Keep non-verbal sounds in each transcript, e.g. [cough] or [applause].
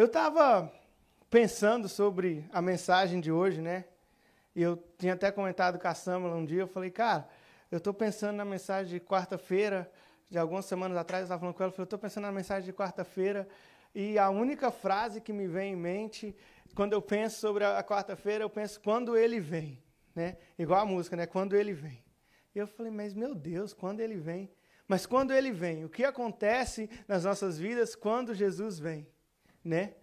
Eu estava pensando sobre a mensagem de hoje, né? E eu tinha até comentado com a Samela um dia, eu falei, cara, eu estou pensando na mensagem de quarta-feira, de algumas semanas atrás, eu estava falando com ela, eu falei, eu estou pensando na mensagem de quarta-feira, e a única frase que me vem em mente, quando eu penso sobre a quarta-feira, eu penso quando ele vem, né? Igual a música, né? Quando ele vem. E eu falei, mas meu Deus, quando ele vem? Mas quando ele vem, o que acontece nas nossas vidas quando Jesus vem, né?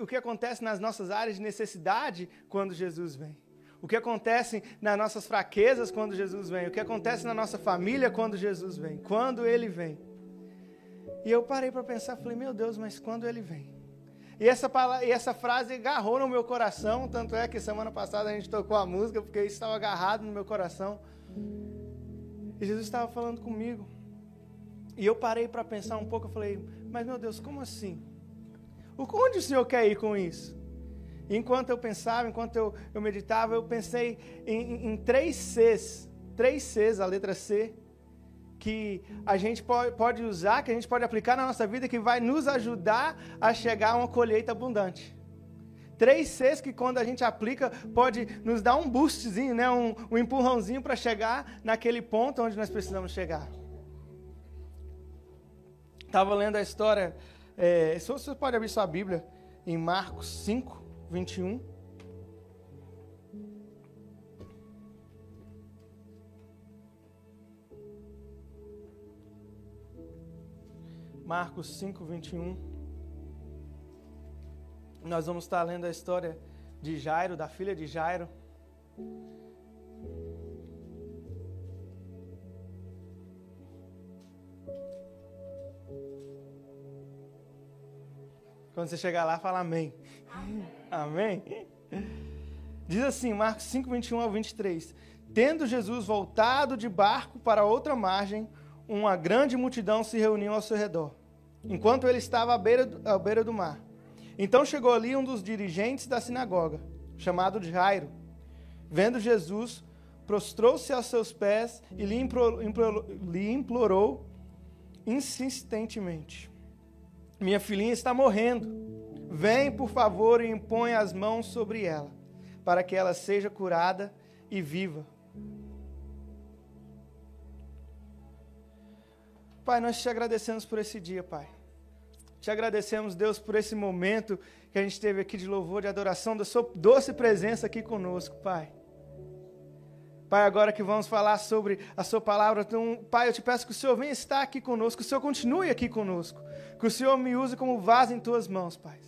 o que acontece nas nossas áreas de necessidade quando Jesus vem? O que acontece nas nossas fraquezas quando Jesus vem? O que acontece na nossa família quando Jesus vem? Quando ele vem? E eu parei para pensar, falei, meu Deus, mas quando ele vem? E essa, palavra, e essa frase agarrou no meu coração, tanto é que semana passada a gente tocou a música, porque isso estava agarrado no meu coração. E Jesus estava falando comigo. E eu parei para pensar um pouco, eu falei, mas meu Deus, como assim? Onde o Senhor quer ir com isso? enquanto eu pensava, enquanto eu, eu meditava, eu pensei em, em, três Cs, três Cs, a letra C, que a gente pode, pode usar, que a gente pode aplicar na nossa vida, que vai nos ajudar a chegar a uma colheita abundante. Três Cs que quando a gente aplica pode nos dar um boostzinho, né? um, um empurrãozinho para chegar naquele ponto onde nós precisamos chegar. Estava lendo a história é, se você pode abrir sua Bíblia em Marcos 5, 21. Marcos 5, 21. Nós vamos estar lendo a história de Jairo, da filha de Jairo. Quando você chegar lá, fala amém. Amém. amém. Diz assim, Marcos 5, 21 ao 23. Tendo Jesus voltado de barco para outra margem, uma grande multidão se reuniu ao seu redor, enquanto ele estava à beira do, à beira do mar. Então chegou ali um dos dirigentes da sinagoga, chamado Jairo. Vendo Jesus, prostrou-se aos seus pés e lhe implorou, implorou, lhe implorou insistentemente: minha filhinha está morrendo. Vem, por favor, e impõe as mãos sobre ela, para que ela seja curada e viva. Pai, nós te agradecemos por esse dia, Pai. Te agradecemos, Deus, por esse momento que a gente teve aqui de louvor, de adoração, da sua doce presença aqui conosco, Pai. Pai, agora que vamos falar sobre a Sua palavra, então, Pai, eu te peço que o Senhor venha estar aqui conosco, que o Senhor continue aqui conosco, que o Senhor me use como vaso em Tuas mãos, Pai.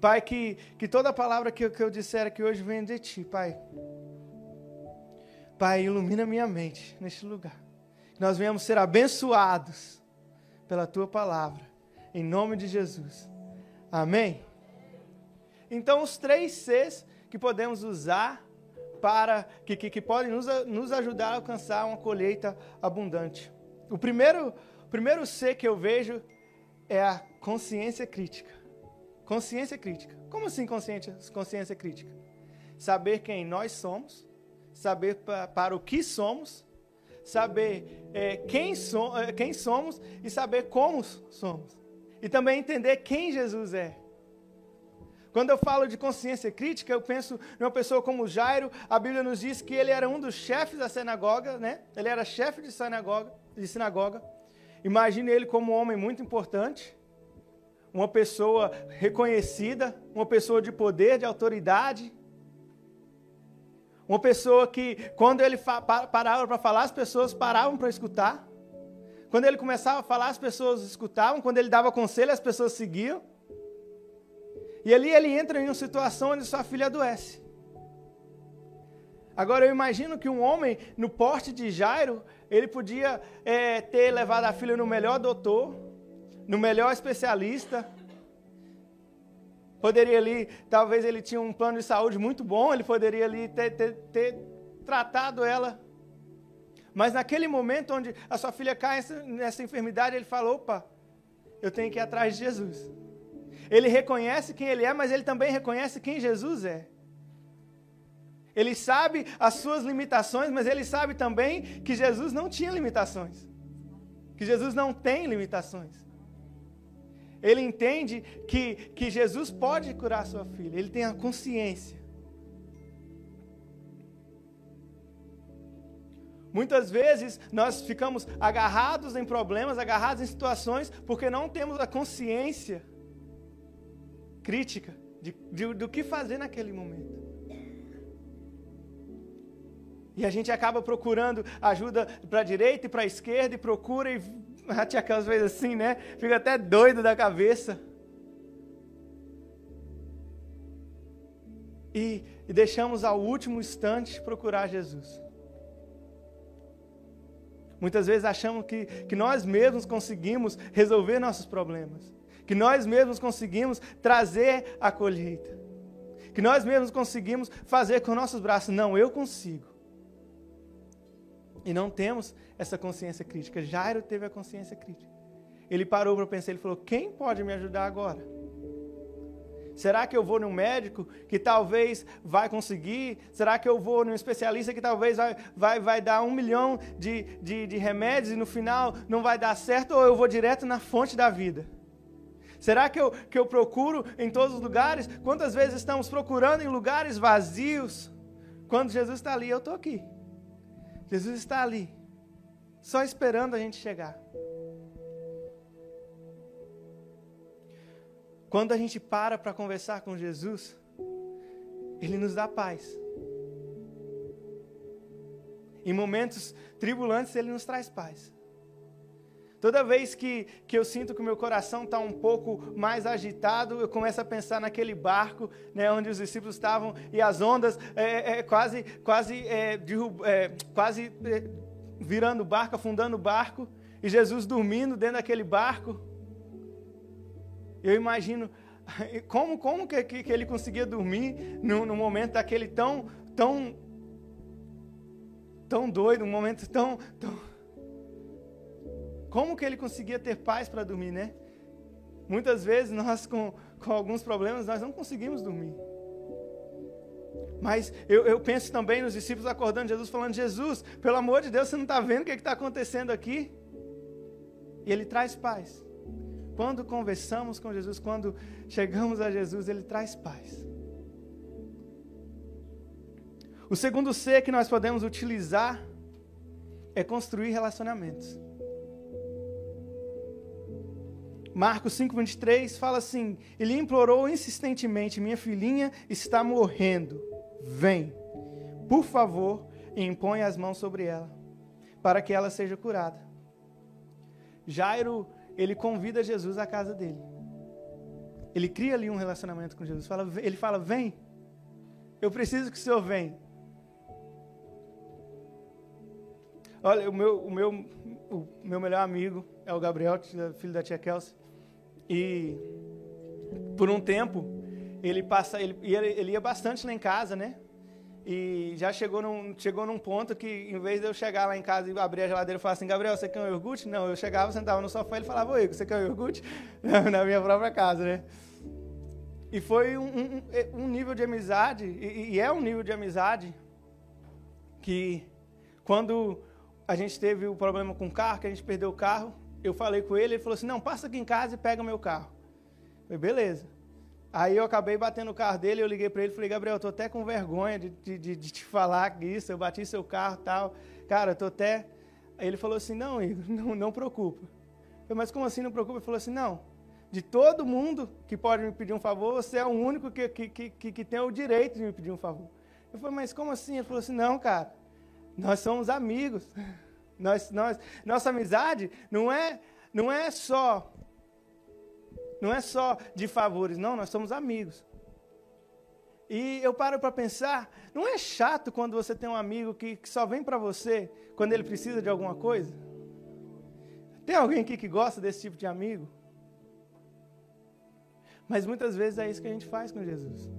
Pai, que, que toda palavra que, que eu disser aqui hoje venha de Ti, Pai. Pai, ilumina minha mente neste lugar. Que nós venhamos ser abençoados pela Tua palavra, em nome de Jesus. Amém? Então, os três Cs que podemos usar para que, que, que podem nos, nos ajudar a alcançar uma colheita abundante. O primeiro, primeiro C que eu vejo é a consciência crítica. Consciência crítica. Como assim consciência, consciência crítica? Saber quem nós somos, saber pra, para o que somos, saber é, quem, so, é, quem somos e saber como somos. E também entender quem Jesus é. Quando eu falo de consciência crítica, eu penso numa pessoa como Jairo. A Bíblia nos diz que ele era um dos chefes da sinagoga, né? Ele era chefe de sinagoga, de sinagoga. Imagine ele como um homem muito importante, uma pessoa reconhecida, uma pessoa de poder, de autoridade. Uma pessoa que, quando ele parava para falar, as pessoas paravam para escutar. Quando ele começava a falar, as pessoas escutavam. Quando ele dava conselho, as pessoas seguiam. E ali ele entra em uma situação onde sua filha adoece. Agora eu imagino que um homem no porte de Jairo, ele podia é, ter levado a filha no melhor doutor, no melhor especialista. Poderia ali, talvez ele tinha um plano de saúde muito bom, ele poderia ali ter, ter, ter tratado ela. Mas naquele momento onde a sua filha cai nessa enfermidade, ele falou: opa, eu tenho que ir atrás de Jesus. Ele reconhece quem ele é, mas ele também reconhece quem Jesus é. Ele sabe as suas limitações, mas ele sabe também que Jesus não tinha limitações. Que Jesus não tem limitações. Ele entende que, que Jesus pode curar sua filha. Ele tem a consciência. Muitas vezes nós ficamos agarrados em problemas, agarrados em situações, porque não temos a consciência crítica de, de, do que fazer naquele momento. E a gente acaba procurando ajuda para a direita e para a esquerda e procura e tinha aquelas vezes assim, né? Fica até doido da cabeça. E, e deixamos ao último instante procurar Jesus. Muitas vezes achamos que, que nós mesmos conseguimos resolver nossos problemas, que nós mesmos conseguimos trazer a colheita, que nós mesmos conseguimos fazer com nossos braços. Não, eu consigo. E não temos essa consciência crítica. Jairo teve a consciência crítica. Ele parou para pensar, ele falou: quem pode me ajudar agora? Será que eu vou num médico que talvez vai conseguir? Será que eu vou num especialista que talvez vai, vai, vai dar um milhão de, de, de remédios e no final não vai dar certo? Ou eu vou direto na fonte da vida? Será que eu, que eu procuro em todos os lugares? Quantas vezes estamos procurando em lugares vazios? Quando Jesus está ali, eu estou aqui. Jesus está ali, só esperando a gente chegar. Quando a gente para para conversar com Jesus, Ele nos dá paz. Em momentos tribulantes, Ele nos traz paz. Toda vez que, que eu sinto que o meu coração está um pouco mais agitado, eu começo a pensar naquele barco né, onde os discípulos estavam e as ondas é, é, quase, quase, é, derrub, é, quase é, virando o barco, afundando o barco, e Jesus dormindo dentro daquele barco. Eu imagino [laughs] como, como que, que ele conseguia dormir no, no momento daquele tão, tão, tão doido, um momento tão, tão como que ele conseguia ter paz para dormir, né? Muitas vezes nós, com, com alguns problemas, nós não conseguimos dormir. Mas eu, eu, penso também nos discípulos acordando Jesus, falando: Jesus, pelo amor de Deus, você não está vendo o que é está acontecendo aqui? E Ele traz paz. Quando conversamos com Jesus, quando chegamos a Jesus, Ele traz paz. O segundo C que nós podemos utilizar é construir relacionamentos. Marcos 5,23 fala assim: Ele implorou insistentemente: Minha filhinha está morrendo. Vem, por favor, e impõe as mãos sobre ela, para que ela seja curada. Jairo, ele convida Jesus à casa dele. Ele cria ali um relacionamento com Jesus. Ele fala: Vem, eu preciso que o Senhor venha. Olha, o meu, o meu, o meu melhor amigo é o Gabriel, filho da tia Kelsey. E por um tempo ele passa, ele ele ia bastante lá em casa, né? E já chegou num, chegou num ponto que, em vez de eu chegar lá em casa e abrir a geladeira e falar assim, Gabriel, você quer um iogurte? Não, eu chegava, sentava no sofá e ele falava, oi, você quer um iogurte? [laughs] Na minha própria casa, né? E foi um, um, um nível de amizade, e, e, é um nível de amizade, que quando a gente teve o problema com o carro, que a gente perdeu o carro, eu falei com ele, ele falou assim, não, passa aqui em casa e pega o meu carro. Eu falei, beleza. Aí eu acabei batendo o carro dele, eu liguei para ele e falei, Gabriel, eu tô até com vergonha de, de, de, te falar isso, eu bati seu carro e tal. Cara, eu tô até... Aí ele falou assim, não, Igor, [laughs] não, não preocupa. Eu falei, mas como assim não preocupa? Ele falou assim, não, de todo mundo que pode me pedir um favor, você é o único que, que, que, que tem o direito de me pedir um favor. Eu falei, mas como assim? Ele falou assim, não, cara, nós somos amigos. [laughs] Nós, nós, nossa amizade não é, não é só não é só de favores, não, nós somos amigos. E eu paro para pensar, não é chato quando você tem um amigo que, que só vem para você quando ele precisa de alguma coisa? Tem alguém aqui que gosta desse tipo de amigo? Mas muitas vezes é isso que a gente faz com Jesus.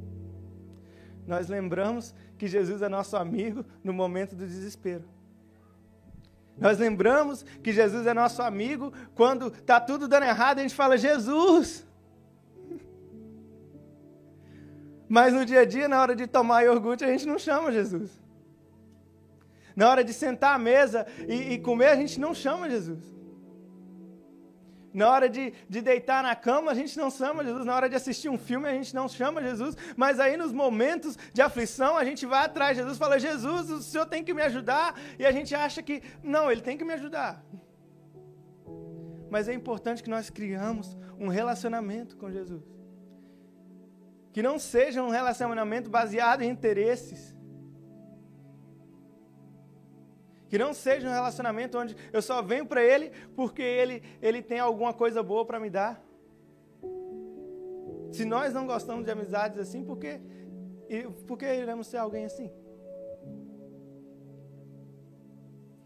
Nós lembramos que Jesus é nosso amigo no momento do desespero. Nós lembramos que Jesus é nosso amigo quando está tudo dando errado, a gente fala, Jesus. [laughs] Mas no dia a dia, na hora de tomar iogurte, a gente não chama Jesus. Na hora de sentar à mesa e, e comer, a gente não chama Jesus. Na hora de, de deitar na cama, a gente não chama Jesus. Na hora de assistir um filme, a gente não chama Jesus. Mas aí, nos momentos de aflição, a gente vai atrás de Jesus e fala: Jesus, o Senhor tem que me ajudar. E a gente acha que, não, Ele tem que me ajudar. Mas é importante que nós criamos um relacionamento com Jesus. Que não seja um relacionamento baseado em interesses Que não seja um relacionamento onde eu só venho para ele porque ele, ele tem alguma coisa boa para me dar. Se nós não gostamos de amizades assim, por que, por que iremos ser alguém assim?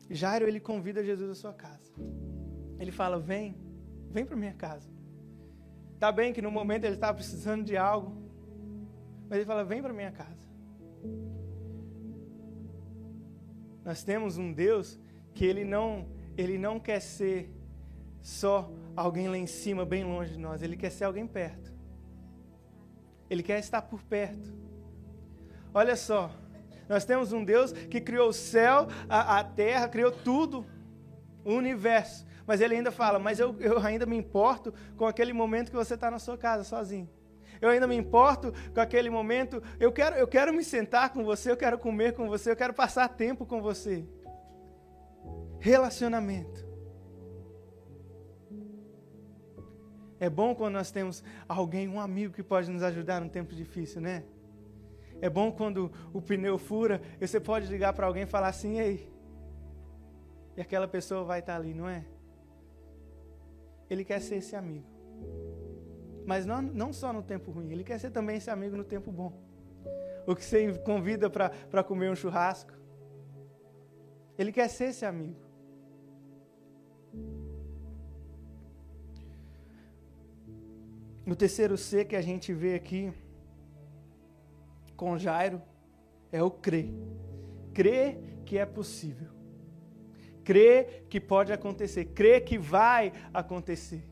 Jairo, ele convida Jesus à sua casa. Ele fala: Vem, vem para minha casa. Tá bem que no momento ele estava precisando de algo, mas ele fala: Vem para minha casa. Nós temos um Deus que ele não, ele não quer ser só alguém lá em cima, bem longe de nós. Ele quer ser alguém perto. Ele quer estar por perto. Olha só, nós temos um Deus que criou o céu, a, a terra, criou tudo, o universo. Mas ele ainda fala: Mas eu, eu ainda me importo com aquele momento que você está na sua casa sozinho eu ainda me importo com aquele momento. Eu quero, eu quero me sentar com você, eu quero comer com você, eu quero passar tempo com você. Relacionamento. É bom quando nós temos alguém, um amigo que pode nos ajudar num tempo difícil, né? É bom quando o pneu fura e você pode ligar para alguém e falar assim, ei. E aquela pessoa vai estar ali, não é? Ele quer ser esse amigo. Mas não, não só no tempo ruim, ele quer ser também esse amigo no tempo bom. O que você convida para comer um churrasco. Ele quer ser esse amigo. O terceiro C que a gente vê aqui com Jairo é o crer. Crer que é possível. Crer que pode acontecer. Crer que vai acontecer.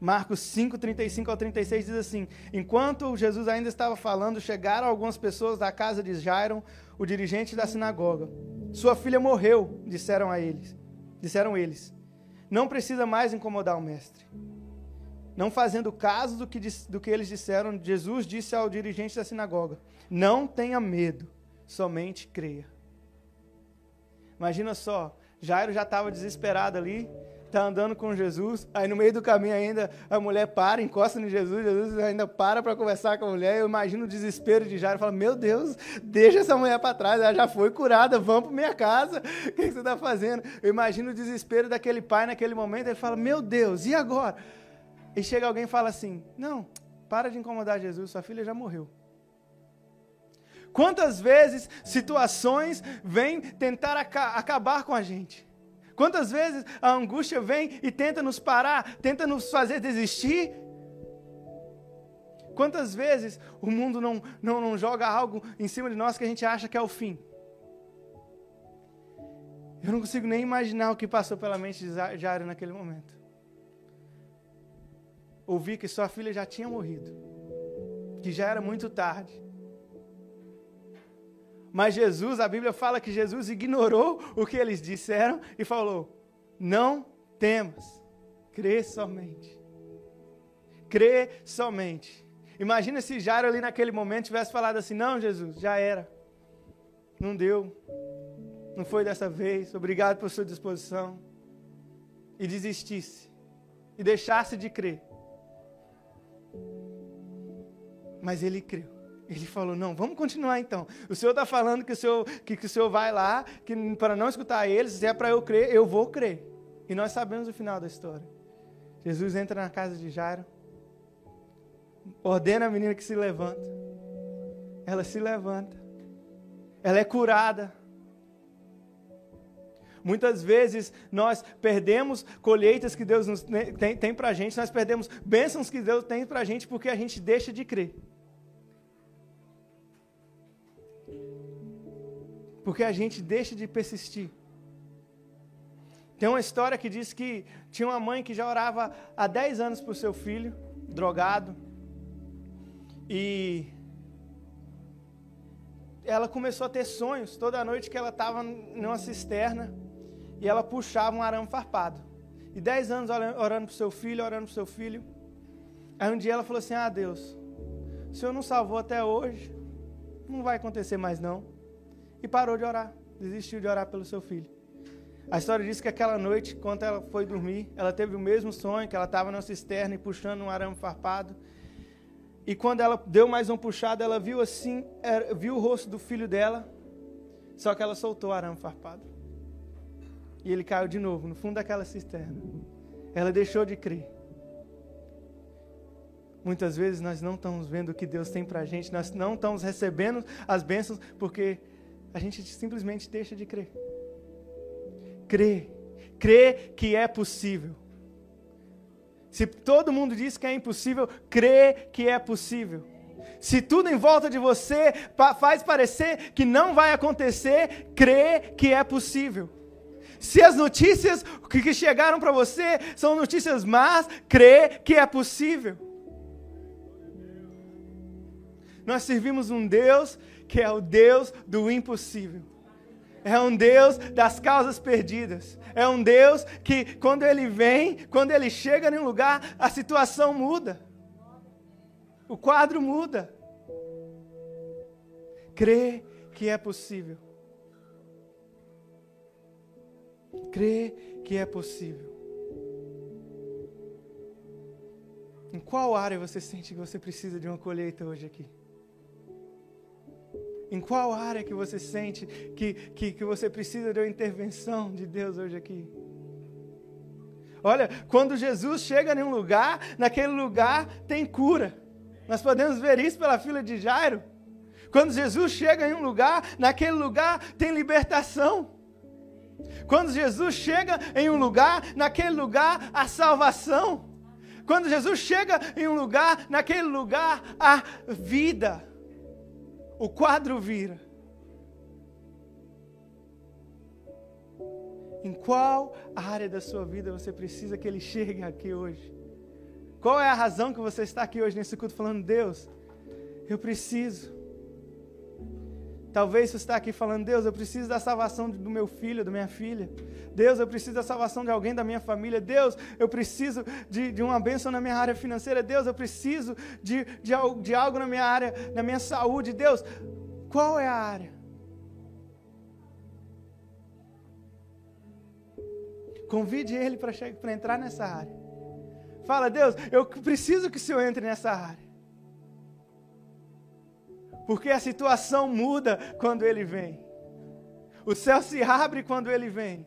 Marcos 5, 35 ao 36 diz assim: Enquanto Jesus ainda estava falando, chegaram algumas pessoas da casa de Jairo, o dirigente da sinagoga. Sua filha morreu, disseram a eles. Disseram eles: Não precisa mais incomodar o mestre. Não fazendo caso do que, do que eles disseram, Jesus disse ao dirigente da sinagoga: Não tenha medo, somente creia. Imagina só, Jairo já estava desesperado ali, está andando com Jesus, aí no meio do caminho ainda a mulher para, encosta em Jesus, Jesus ainda para para conversar com a mulher. Eu imagino o desespero de Jairo, fala: Meu Deus, deixa essa mulher para trás, ela já foi curada, vamos para minha casa, [laughs] o que, você está fazendo? Eu imagino o desespero daquele pai naquele momento, ele fala: Meu Deus, e agora? E chega alguém e fala assim: Não, para de incomodar Jesus, sua filha já morreu. Quantas vezes situações vêm tentar aca acabar com a gente? Quantas vezes a angústia vem e tenta nos parar, tenta nos fazer desistir? Quantas vezes o mundo não, não, não joga algo em cima de nós que a gente acha que é o fim? Eu não consigo nem imaginar o que passou pela mente de Jairo naquele momento. Ouvi que sua filha já tinha morrido, que já era muito tarde. Mas Jesus, a Bíblia fala que Jesus ignorou o que eles disseram e falou: Não temas, crê somente. Crê somente. Imagina se Jairo ali naquele momento tivesse falado assim: Não, Jesus, já era. Não deu. Não foi dessa vez. Obrigado por sua disposição. E desistisse. E deixasse de crer. Mas ele creu. Ele falou: Não, vamos continuar então. O senhor está falando que o senhor, que, que o senhor vai lá, que para não escutar eles, se é para eu crer, eu vou crer. E nós sabemos o final da história. Jesus entra na casa de Jairo, ordena a menina que se levanta. Ela se levanta. Ela é curada. Muitas vezes nós perdemos colheitas que Deus nos, tem, tem para a gente, nós perdemos bênçãos que Deus tem para a gente porque a gente deixa de crer. Porque a gente deixa de persistir. Tem uma história que diz que tinha uma mãe que já orava há 10 anos por seu filho, drogado, e ela começou a ter sonhos toda noite que ela estava numa cisterna e ela puxava um arame farpado. E dez anos orando para o seu filho, orando para o seu filho. Aí um dia ela falou assim: Ah, Deus, o Senhor não salvou até hoje, não vai acontecer mais não. E parou de orar, desistiu de orar pelo seu filho. A história diz que aquela noite, quando ela foi dormir, ela teve o mesmo sonho, que ela estava na cisterna e puxando um arame farpado. E quando ela deu mais um puxado, ela viu assim, viu o rosto do filho dela, só que ela soltou o arame farpado. E ele caiu de novo no fundo daquela cisterna. Ela deixou de crer. Muitas vezes nós não estamos vendo o que Deus tem para a gente, nós não estamos recebendo as bênçãos porque a gente simplesmente deixa de crer. Crer, crer que é possível. Se todo mundo diz que é impossível, crê que é possível. Se tudo em volta de você faz parecer que não vai acontecer, crê que é possível. Se as notícias que chegaram para você são notícias más, crê que é possível. Nós servimos um Deus que é o Deus do impossível. É um Deus das causas perdidas. É um Deus que, quando Ele vem, quando Ele chega em um lugar, a situação muda. O quadro muda. Crê que é possível. Crê que é possível. Em qual área você sente que você precisa de uma colheita hoje aqui? Em qual área que você sente que, que, que você precisa de uma intervenção de Deus hoje aqui? Olha, quando Jesus chega em um lugar, naquele lugar tem cura. Nós podemos ver isso pela fila de Jairo. Quando Jesus chega em um lugar, naquele lugar tem libertação. Quando Jesus chega em um lugar, naquele lugar há salvação. Quando Jesus chega em um lugar, naquele lugar há vida o quadro vira. Em qual área da sua vida você precisa que ele chegue aqui hoje? Qual é a razão que você está aqui hoje nesse culto falando, Deus, eu preciso. Talvez você está aqui falando, Deus, eu preciso da salvação do meu filho, da minha filha. Deus, eu preciso da salvação de alguém da minha família. Deus, eu preciso de, de uma bênção na minha área financeira. Deus, eu preciso de, de, de algo na minha área, na minha saúde. Deus, qual é a área? Convide ele para entrar nessa área. Fala, Deus, eu preciso que o Senhor entre nessa área. Porque a situação muda quando ele vem. O céu se abre quando ele vem.